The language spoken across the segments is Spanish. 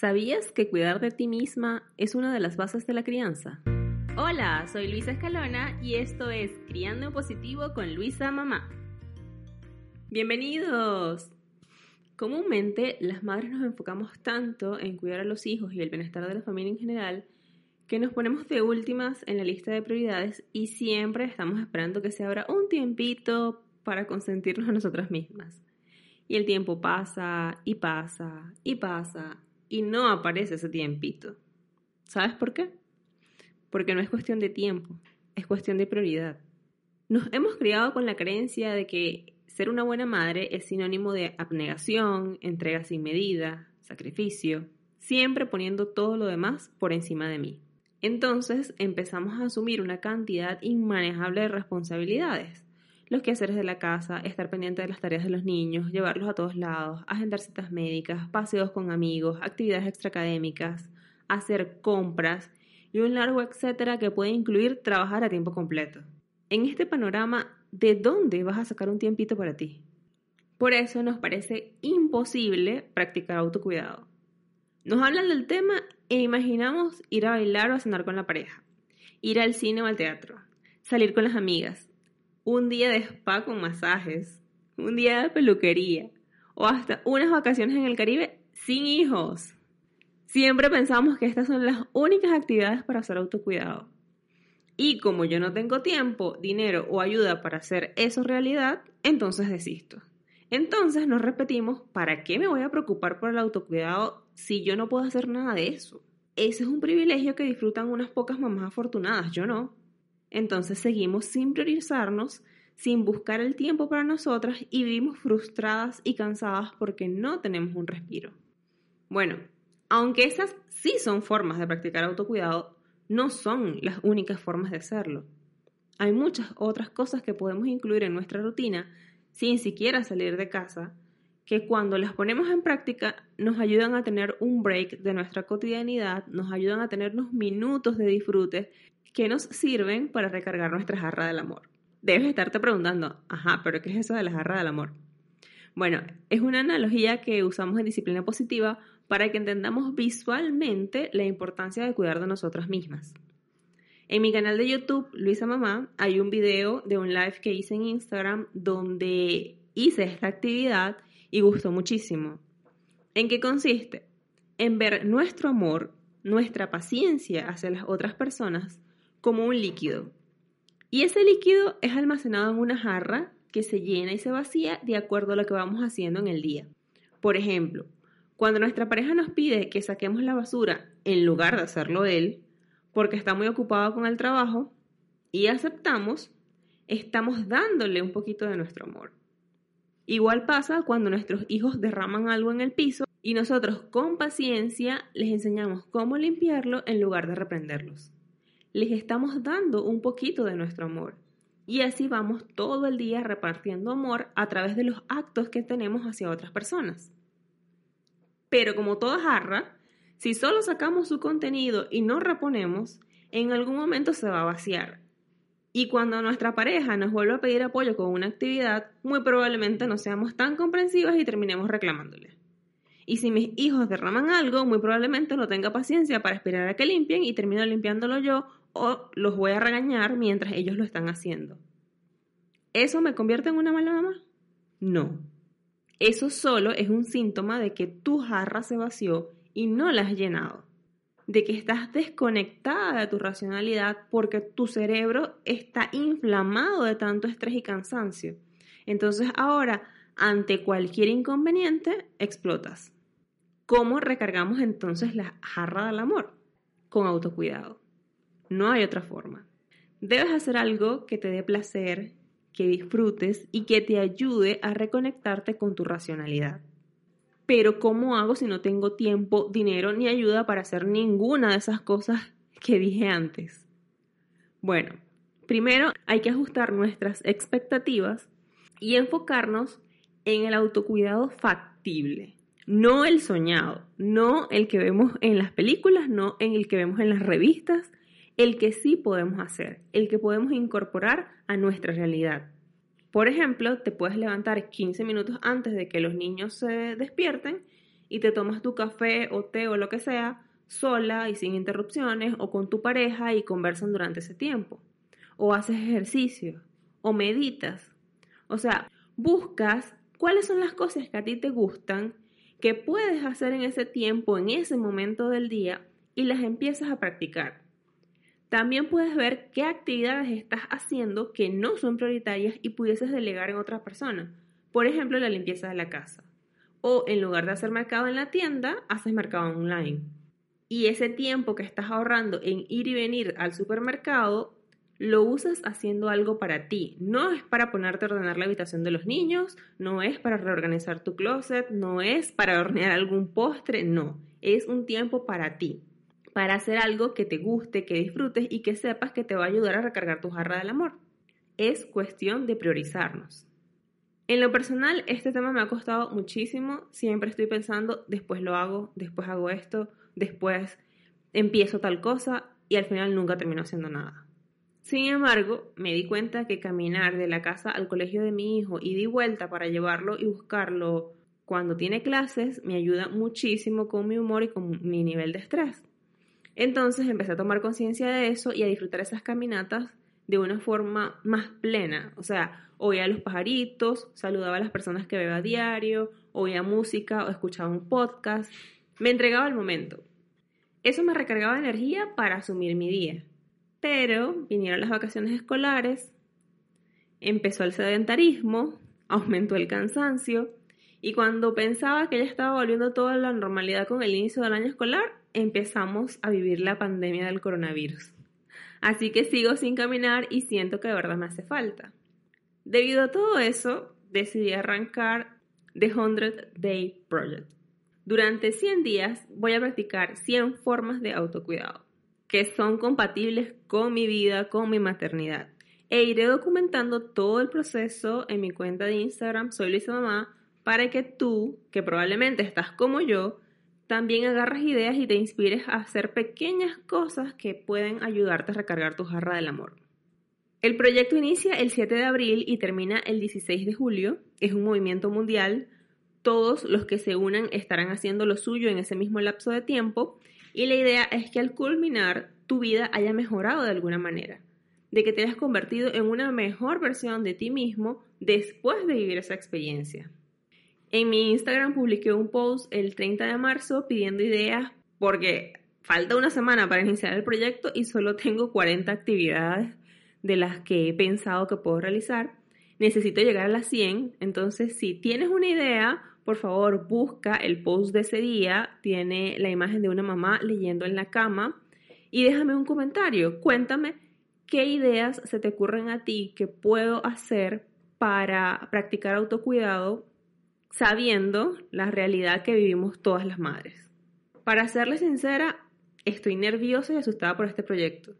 ¿Sabías que cuidar de ti misma es una de las bases de la crianza? Hola, soy Luisa Escalona y esto es Criando en Positivo con Luisa Mamá. Bienvenidos. Comúnmente las madres nos enfocamos tanto en cuidar a los hijos y el bienestar de la familia en general que nos ponemos de últimas en la lista de prioridades y siempre estamos esperando que se abra un tiempito para consentirnos a nosotras mismas. Y el tiempo pasa y pasa y pasa y no aparece ese tiempito. ¿Sabes por qué? Porque no es cuestión de tiempo, es cuestión de prioridad. Nos hemos criado con la creencia de que ser una buena madre es sinónimo de abnegación, entrega sin medida, sacrificio, siempre poniendo todo lo demás por encima de mí. Entonces empezamos a asumir una cantidad inmanejable de responsabilidades. Los quehaceres de la casa, estar pendiente de las tareas de los niños, llevarlos a todos lados, agendar citas médicas, paseos con amigos, actividades extraacadémicas, hacer compras y un largo etcétera que puede incluir trabajar a tiempo completo. En este panorama, ¿de dónde vas a sacar un tiempito para ti? Por eso nos parece imposible practicar autocuidado. Nos hablan del tema e imaginamos ir a bailar o a cenar con la pareja, ir al cine o al teatro, salir con las amigas, un día de spa con masajes, un día de peluquería o hasta unas vacaciones en el Caribe sin hijos. Siempre pensamos que estas son las únicas actividades para hacer autocuidado. Y como yo no tengo tiempo, dinero o ayuda para hacer eso realidad, entonces desisto. Entonces nos repetimos, ¿para qué me voy a preocupar por el autocuidado si yo no puedo hacer nada de eso? Ese es un privilegio que disfrutan unas pocas mamás afortunadas, yo no. Entonces seguimos sin priorizarnos, sin buscar el tiempo para nosotras y vivimos frustradas y cansadas porque no tenemos un respiro. Bueno, aunque esas sí son formas de practicar autocuidado, no son las únicas formas de hacerlo. Hay muchas otras cosas que podemos incluir en nuestra rutina sin siquiera salir de casa, que cuando las ponemos en práctica nos ayudan a tener un break de nuestra cotidianidad, nos ayudan a tener unos minutos de disfrute que nos sirven para recargar nuestra jarra del amor. Debes estarte preguntando, ajá, pero ¿qué es eso de la jarra del amor? Bueno, es una analogía que usamos en disciplina positiva para que entendamos visualmente la importancia de cuidar de nosotras mismas. En mi canal de YouTube, Luisa Mamá, hay un video de un live que hice en Instagram donde hice esta actividad y gustó muchísimo. ¿En qué consiste? En ver nuestro amor, nuestra paciencia hacia las otras personas como un líquido. Y ese líquido es almacenado en una jarra que se llena y se vacía de acuerdo a lo que vamos haciendo en el día. Por ejemplo, cuando nuestra pareja nos pide que saquemos la basura en lugar de hacerlo él, porque está muy ocupado con el trabajo y aceptamos, estamos dándole un poquito de nuestro amor. Igual pasa cuando nuestros hijos derraman algo en el piso y nosotros con paciencia les enseñamos cómo limpiarlo en lugar de reprenderlos. Les estamos dando un poquito de nuestro amor. Y así vamos todo el día repartiendo amor a través de los actos que tenemos hacia otras personas. Pero como toda jarra, si solo sacamos su contenido y no reponemos, en algún momento se va a vaciar. Y cuando nuestra pareja nos vuelva a pedir apoyo con una actividad, muy probablemente no seamos tan comprensivas y terminemos reclamándole. Y si mis hijos derraman algo, muy probablemente no tenga paciencia para esperar a que limpien y termino limpiándolo yo o los voy a regañar mientras ellos lo están haciendo. ¿Eso me convierte en una mala mamá? No. Eso solo es un síntoma de que tu jarra se vació y no la has llenado. De que estás desconectada de tu racionalidad porque tu cerebro está inflamado de tanto estrés y cansancio. Entonces ahora, ante cualquier inconveniente, explotas. ¿Cómo recargamos entonces la jarra del amor? Con autocuidado. No hay otra forma. Debes hacer algo que te dé placer, que disfrutes y que te ayude a reconectarte con tu racionalidad. Pero ¿cómo hago si no tengo tiempo, dinero ni ayuda para hacer ninguna de esas cosas que dije antes? Bueno, primero hay que ajustar nuestras expectativas y enfocarnos en el autocuidado factible, no el soñado, no el que vemos en las películas, no en el que vemos en las revistas, el que sí podemos hacer, el que podemos incorporar a nuestra realidad. Por ejemplo, te puedes levantar 15 minutos antes de que los niños se despierten y te tomas tu café o té o lo que sea sola y sin interrupciones o con tu pareja y conversan durante ese tiempo. O haces ejercicio o meditas. O sea, buscas cuáles son las cosas que a ti te gustan, que puedes hacer en ese tiempo, en ese momento del día y las empiezas a practicar. También puedes ver qué actividades estás haciendo que no son prioritarias y pudieses delegar en otra persona. Por ejemplo, la limpieza de la casa. O en lugar de hacer mercado en la tienda, haces mercado online y ese tiempo que estás ahorrando en ir y venir al supermercado, lo usas haciendo algo para ti. No es para ponerte a ordenar la habitación de los niños, no es para reorganizar tu closet, no es para hornear algún postre, no. Es un tiempo para ti, para hacer algo que te guste, que disfrutes y que sepas que te va a ayudar a recargar tu jarra del amor. Es cuestión de priorizarnos. En lo personal, este tema me ha costado muchísimo. Siempre estoy pensando, después lo hago, después hago esto, después empiezo tal cosa y al final nunca termino haciendo nada. Sin embargo, me di cuenta que caminar de la casa al colegio de mi hijo y di vuelta para llevarlo y buscarlo cuando tiene clases me ayuda muchísimo con mi humor y con mi nivel de estrés. Entonces empecé a tomar conciencia de eso y a disfrutar esas caminatas de una forma más plena. O sea, oía a los pajaritos, saludaba a las personas que veo a diario, oía música o escuchaba un podcast. Me entregaba al momento. Eso me recargaba energía para asumir mi día. Pero vinieron las vacaciones escolares, empezó el sedentarismo, aumentó el cansancio y cuando pensaba que ya estaba volviendo toda la normalidad con el inicio del año escolar, empezamos a vivir la pandemia del coronavirus. Así que sigo sin caminar y siento que de verdad me hace falta. Debido a todo eso, decidí arrancar The 100 Day Project. Durante 100 días voy a practicar 100 formas de autocuidado que son compatibles con mi vida, con mi maternidad. E iré documentando todo el proceso en mi cuenta de Instagram, soy Luisa Mamá, para que tú, que probablemente estás como yo, también agarras ideas y te inspires a hacer pequeñas cosas que pueden ayudarte a recargar tu jarra del amor. El proyecto inicia el 7 de abril y termina el 16 de julio. Es un movimiento mundial. Todos los que se unan estarán haciendo lo suyo en ese mismo lapso de tiempo. Y la idea es que al culminar tu vida haya mejorado de alguna manera. De que te hayas convertido en una mejor versión de ti mismo después de vivir esa experiencia. En mi Instagram publiqué un post el 30 de marzo pidiendo ideas porque falta una semana para iniciar el proyecto y solo tengo 40 actividades de las que he pensado que puedo realizar. Necesito llegar a las 100, entonces si tienes una idea, por favor busca el post de ese día, tiene la imagen de una mamá leyendo en la cama. Y déjame un comentario, cuéntame qué ideas se te ocurren a ti que puedo hacer para practicar autocuidado sabiendo la realidad que vivimos todas las madres. Para serle sincera, estoy nerviosa y asustada por este proyecto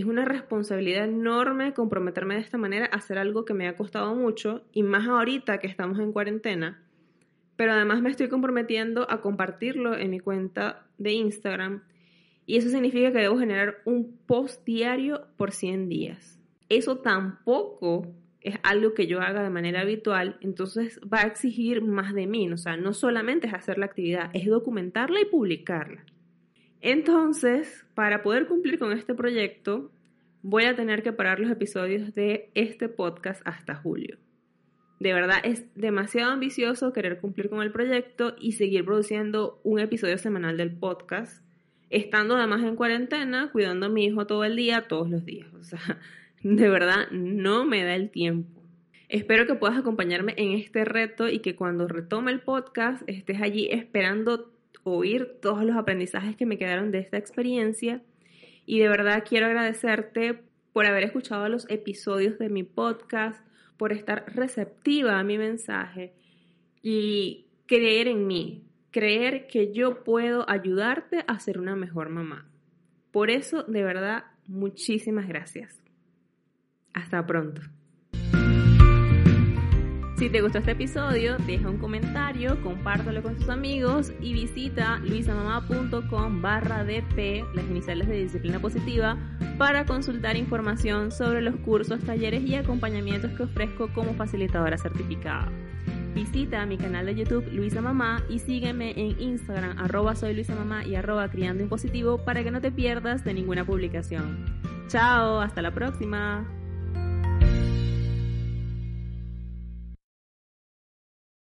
es una responsabilidad enorme comprometerme de esta manera a hacer algo que me ha costado mucho y más ahorita que estamos en cuarentena. Pero además me estoy comprometiendo a compartirlo en mi cuenta de Instagram y eso significa que debo generar un post diario por 100 días. Eso tampoco es algo que yo haga de manera habitual, entonces va a exigir más de mí. O sea, no solamente es hacer la actividad, es documentarla y publicarla. Entonces, para poder cumplir con este proyecto, voy a tener que parar los episodios de este podcast hasta julio. De verdad es demasiado ambicioso querer cumplir con el proyecto y seguir produciendo un episodio semanal del podcast, estando además en cuarentena, cuidando a mi hijo todo el día, todos los días. O sea, de verdad no me da el tiempo. Espero que puedas acompañarme en este reto y que cuando retome el podcast estés allí esperando oír todos los aprendizajes que me quedaron de esta experiencia. Y de verdad quiero agradecerte por haber escuchado los episodios de mi podcast, por estar receptiva a mi mensaje y creer en mí, creer que yo puedo ayudarte a ser una mejor mamá. Por eso, de verdad, muchísimas gracias. Hasta pronto. Si te gustó este episodio, deja un comentario, compártelo con tus amigos y visita luisamamá.com barra DP, las iniciales de disciplina positiva, para consultar información sobre los cursos, talleres y acompañamientos que ofrezco como facilitadora certificada. Visita mi canal de YouTube Luisa Mamá y sígueme en Instagram arroba soy Luisa y arroba criando impositivo para que no te pierdas de ninguna publicación. Chao, hasta la próxima.